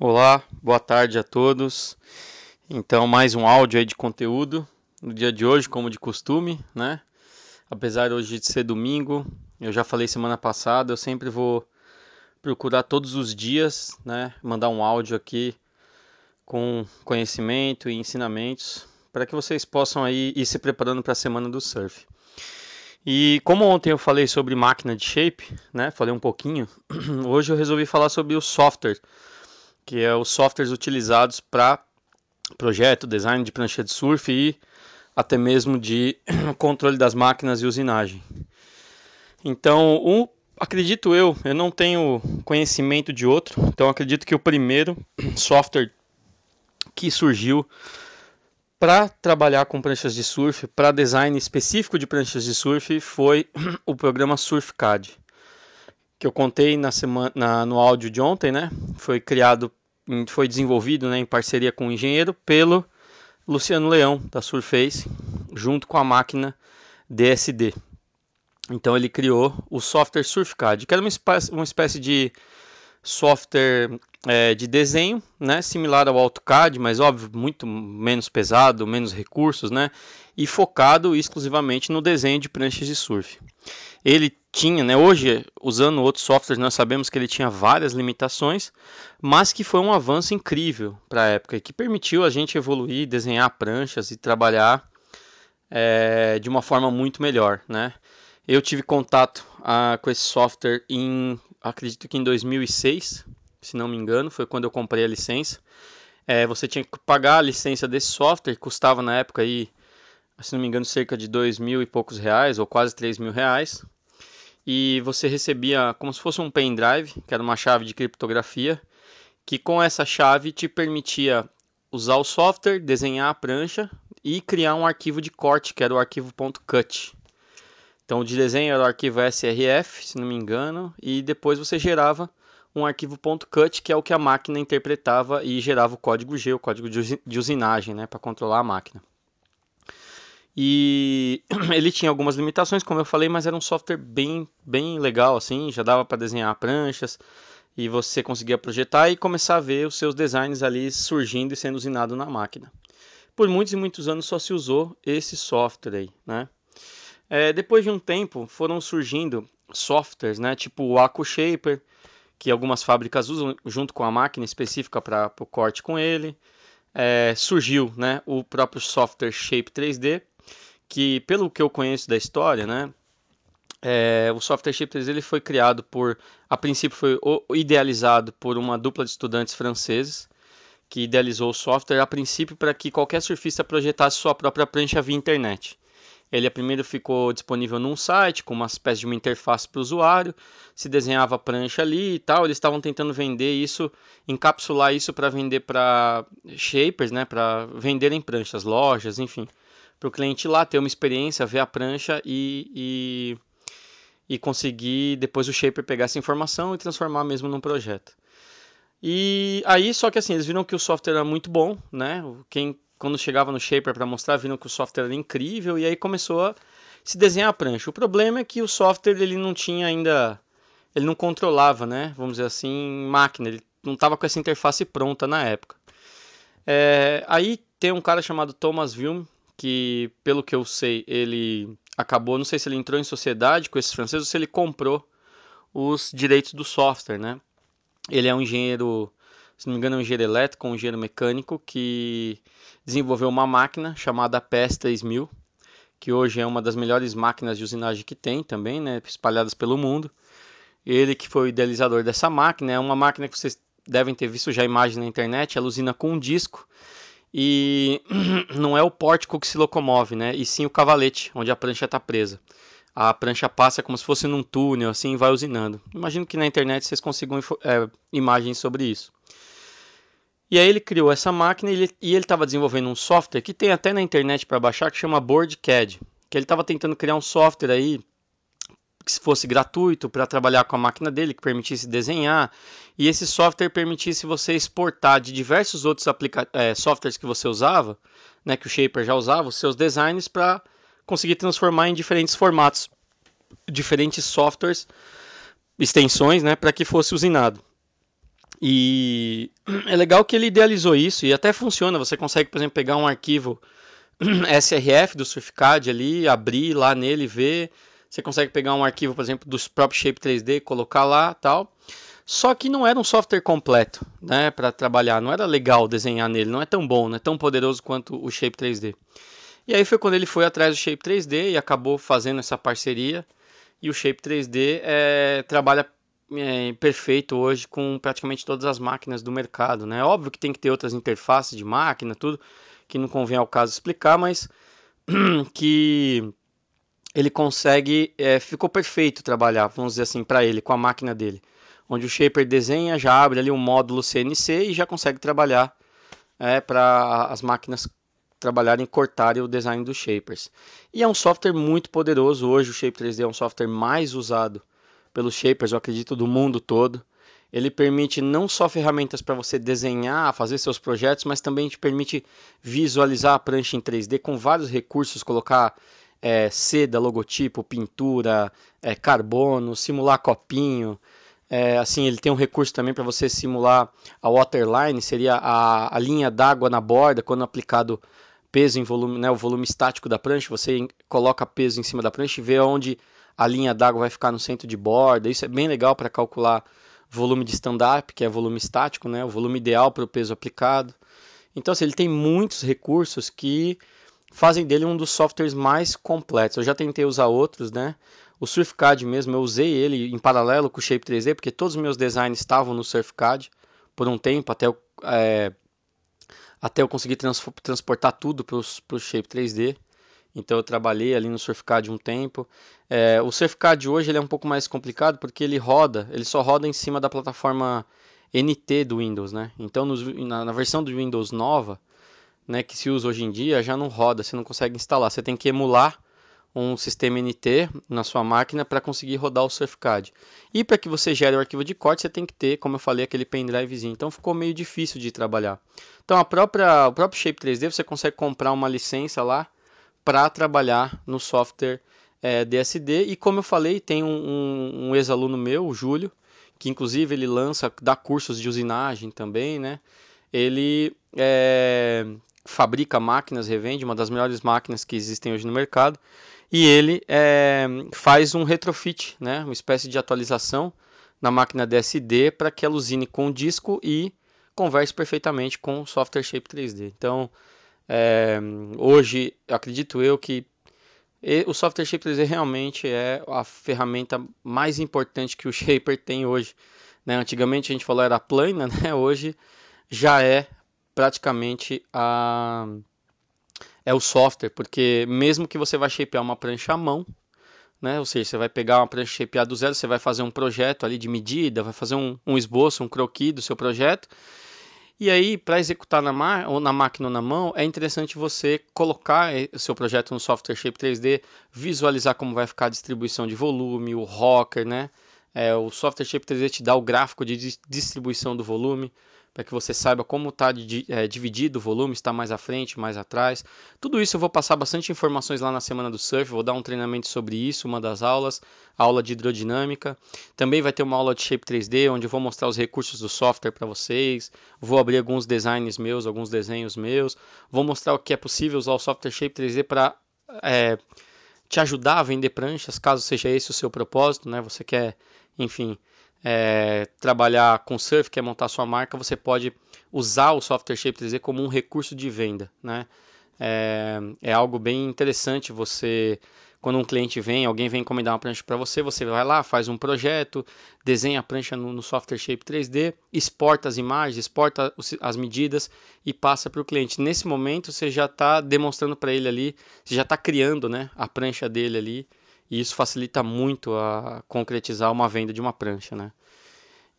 Olá, boa tarde a todos. Então, mais um áudio aí de conteúdo no dia de hoje, como de costume, né? Apesar hoje de ser domingo, eu já falei semana passada, eu sempre vou procurar todos os dias, né, mandar um áudio aqui com conhecimento e ensinamentos para que vocês possam aí ir se preparando para a semana do surf. E como ontem eu falei sobre máquina de shape, né, falei um pouquinho, hoje eu resolvi falar sobre o software que é os softwares utilizados para projeto, design de prancha de surf e até mesmo de controle das máquinas e usinagem. Então, um, acredito eu, eu não tenho conhecimento de outro, então acredito que o primeiro software que surgiu para trabalhar com pranchas de surf, para design específico de pranchas de surf, foi o programa SurfCAD, que eu contei na semana, na, no áudio de ontem, né? Foi criado foi desenvolvido né, em parceria com o engenheiro pelo Luciano Leão, da Surface, junto com a máquina DSD. Então ele criou o software SurfCAD, que era uma uma espécie de software é, de desenho, né, similar ao AutoCAD, mas óbvio muito menos pesado, menos recursos, né, e focado exclusivamente no desenho de pranchas de surf. Ele tinha, né, hoje usando outros softwares nós sabemos que ele tinha várias limitações, mas que foi um avanço incrível para a época que permitiu a gente evoluir, desenhar pranchas e trabalhar é, de uma forma muito melhor, né. Eu tive contato ah, com esse software em, acredito que em 2006, se não me engano, foi quando eu comprei a licença. É, você tinha que pagar a licença desse software, custava na época aí, se não me engano, cerca de dois mil e poucos reais, ou quase três mil reais e você recebia como se fosse um pendrive, que era uma chave de criptografia, que com essa chave te permitia usar o software, desenhar a prancha e criar um arquivo de corte, que era o arquivo .cut. Então, de desenho era o arquivo srf, se não me engano, e depois você gerava um arquivo .cut, que é o que a máquina interpretava e gerava o código G, o código de usinagem, né, para controlar a máquina. E ele tinha algumas limitações, como eu falei, mas era um software bem, bem legal, assim, já dava para desenhar pranchas e você conseguia projetar e começar a ver os seus designs ali surgindo e sendo usinado na máquina. Por muitos e muitos anos só se usou esse software aí, né? É, depois de um tempo foram surgindo softwares, né, tipo o Acu Shaper, que algumas fábricas usam junto com a máquina específica para o corte com ele. É, surgiu né, o próprio software Shape 3D, que pelo que eu conheço da história, né, é, o software Chip ele foi criado por, a princípio foi idealizado por uma dupla de estudantes franceses que idealizou o software a princípio para que qualquer surfista projetasse sua própria prancha via internet. Ele primeiro ficou disponível num site com uma espécie de uma interface para o usuário, se desenhava a prancha ali e tal. Eles estavam tentando vender isso, encapsular isso para vender para shapers, né, para vender em pranchas, lojas, enfim para o cliente lá ter uma experiência, ver a prancha e, e, e conseguir depois o shaper pegar essa informação e transformar mesmo num projeto. E aí, só que assim, eles viram que o software era muito bom, né? Quem quando chegava no shaper para mostrar, viram que o software era incrível e aí começou a se desenhar a prancha. O problema é que o software ele não tinha ainda, ele não controlava, né? Vamos dizer assim, máquina. Ele não estava com essa interface pronta na época. É, aí tem um cara chamado Thomas Vilm, que, pelo que eu sei, ele acabou, não sei se ele entrou em sociedade com esses franceses ou se ele comprou os direitos do software, né? Ele é um engenheiro, se não me engano, é um engenheiro elétrico, um engenheiro mecânico que desenvolveu uma máquina chamada PS 3000, que hoje é uma das melhores máquinas de usinagem que tem também, né, espalhadas pelo mundo. Ele que foi o idealizador dessa máquina, é uma máquina que vocês devem ter visto já a imagem na internet, ela usina com um disco e não é o pórtico que se locomove, né? E sim o cavalete, onde a prancha está presa. A prancha passa como se fosse num túnel, assim, vai usinando. Imagino que na internet vocês consigam é, imagens sobre isso. E aí ele criou essa máquina e ele estava desenvolvendo um software que tem até na internet para baixar que chama BoardCAD, que ele estava tentando criar um software aí que fosse gratuito para trabalhar com a máquina dele, que permitisse desenhar, e esse software permitisse você exportar de diversos outros é, softwares que você usava, né, que o Shaper já usava, os seus designs para conseguir transformar em diferentes formatos, diferentes softwares, extensões, né, para que fosse usinado. E é legal que ele idealizou isso e até funciona. Você consegue, por exemplo, pegar um arquivo SRF do SurfCAD ali, abrir lá nele, ver. Você consegue pegar um arquivo, por exemplo, do próprio Shape 3D, colocar lá, tal. Só que não era um software completo, né, para trabalhar. Não era legal desenhar nele, não é tão bom, não é tão poderoso quanto o Shape 3D. E aí foi quando ele foi atrás do Shape 3D e acabou fazendo essa parceria. E o Shape 3D é, trabalha é, perfeito hoje com praticamente todas as máquinas do mercado. Né? Óbvio que tem que ter outras interfaces de máquina, tudo que não convém ao caso explicar, mas que ele consegue, é, ficou perfeito trabalhar, vamos dizer assim, para ele, com a máquina dele. Onde o Shaper desenha, já abre ali um módulo CNC e já consegue trabalhar é, para as máquinas trabalharem e cortarem o design dos Shapers. E é um software muito poderoso. Hoje o Shape 3D é um software mais usado pelos shapers, eu acredito, do mundo todo. Ele permite não só ferramentas para você desenhar, fazer seus projetos, mas também te permite visualizar a prancha em 3D com vários recursos, colocar é, seda, logotipo, pintura, é, carbono, simular copinho. É, assim, ele tem um recurso também para você simular a waterline, seria a, a linha d'água na borda quando aplicado peso em volume, né, o volume estático da prancha, você coloca peso em cima da prancha e vê onde a linha d'água vai ficar no centro de borda. Isso é bem legal para calcular volume de stand-up, que é volume estático, né? o volume ideal para o peso aplicado. Então, assim, ele tem muitos recursos que fazem dele um dos softwares mais completos. Eu já tentei usar outros, né? O SurfCAD mesmo, eu usei ele em paralelo com o Shape 3D, porque todos os meus designs estavam no SurfCAD por um tempo, até eu, é, até eu conseguir trans, transportar tudo para o Shape 3D. Então eu trabalhei ali no SurfCAD um tempo. É, o SurfCAD hoje ele é um pouco mais complicado porque ele roda, ele só roda em cima da plataforma NT do Windows, né? Então na, na, versão do Windows nova, né, que se usa hoje em dia, já não roda, você não consegue instalar. Você tem que emular um sistema NT na sua máquina para conseguir rodar o SurfCAD. E para que você gere o arquivo de corte, você tem que ter, como eu falei, aquele pendrivezinho. Então ficou meio difícil de trabalhar. Então a própria, o próprio Shape 3D você consegue comprar uma licença lá para trabalhar no software é, DSD. E como eu falei, tem um, um, um ex-aluno meu, o Júlio, que inclusive ele lança, dá cursos de usinagem também, né? Ele é, fabrica máquinas, revende, uma das melhores máquinas que existem hoje no mercado. E ele é, faz um retrofit, né? uma espécie de atualização na máquina DSD para que ela usine com disco e converse perfeitamente com o software Shape 3D. Então, é, hoje, acredito eu que o software Shape 3D realmente é a ferramenta mais importante que o Shaper tem hoje. Né? Antigamente a gente falou era a plana, né? hoje já é praticamente a é o software, porque mesmo que você vai shapear uma prancha à mão, né? Ou seja, você vai pegar uma prancha shapeada do zero, você vai fazer um projeto ali de medida, vai fazer um, um esboço, um croquis do seu projeto, e aí, para executar na, ou na máquina ou na mão, é interessante você colocar o seu projeto no software Shape 3D, visualizar como vai ficar a distribuição de volume, o rocker, né? É, o software Shape 3D te dá o gráfico de distribuição do volume para que você saiba como está é, dividido o volume, está mais à frente, mais atrás. Tudo isso eu vou passar bastante informações lá na semana do surf, vou dar um treinamento sobre isso, uma das aulas, aula de hidrodinâmica. Também vai ter uma aula de Shape 3D, onde eu vou mostrar os recursos do software para vocês, vou abrir alguns designs meus, alguns desenhos meus, vou mostrar o que é possível usar o software Shape 3D para é, te ajudar a vender pranchas, caso seja esse o seu propósito, né? Você quer, enfim, é, trabalhar com surf, quer montar sua marca, você pode usar o software Shape 3D como um recurso de venda, né? É, é algo bem interessante você quando um cliente vem, alguém vem encomendar uma prancha para você, você vai lá, faz um projeto, desenha a prancha no, no, software Shape 3D, exporta as imagens, exporta as medidas e passa para o cliente. Nesse momento, você já está demonstrando para ele ali, você já está criando né, a prancha dele ali e isso facilita muito a concretizar uma venda de uma prancha, né?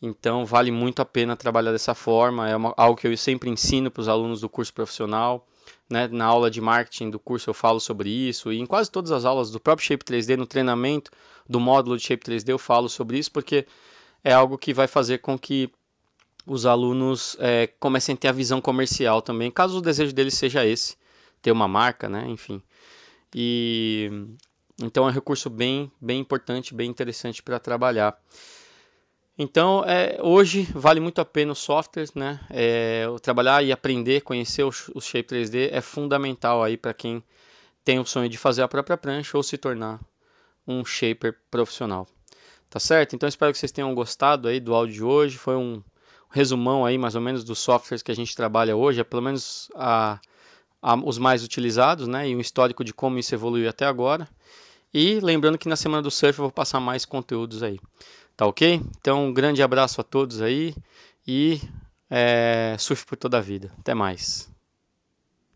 Então vale muito a pena trabalhar dessa forma, é uma, algo que eu sempre ensino para os alunos do curso profissional. Né? Na aula de marketing do curso eu falo sobre isso, e em quase todas as aulas do próprio Shape 3D, no treinamento do módulo de Shape 3D, eu falo sobre isso, porque é algo que vai fazer com que os alunos é, comecem a ter a visão comercial também, caso o desejo deles seja esse, ter uma marca, né? enfim. E então é um recurso bem, bem importante, bem interessante para trabalhar. Então, é, hoje vale muito a pena os softwares, né? É, trabalhar e aprender, conhecer o, o Shape 3D é fundamental aí para quem tem o sonho de fazer a própria prancha ou se tornar um shaper profissional. Tá certo? Então espero que vocês tenham gostado aí do áudio de hoje. Foi um resumão aí mais ou menos dos softwares que a gente trabalha hoje, é pelo menos a, a, os mais utilizados, né? E um histórico de como isso evoluiu até agora. E lembrando que na semana do surf eu vou passar mais conteúdos aí. Tá ok? Então, um grande abraço a todos aí e é, surf por toda a vida. Até mais.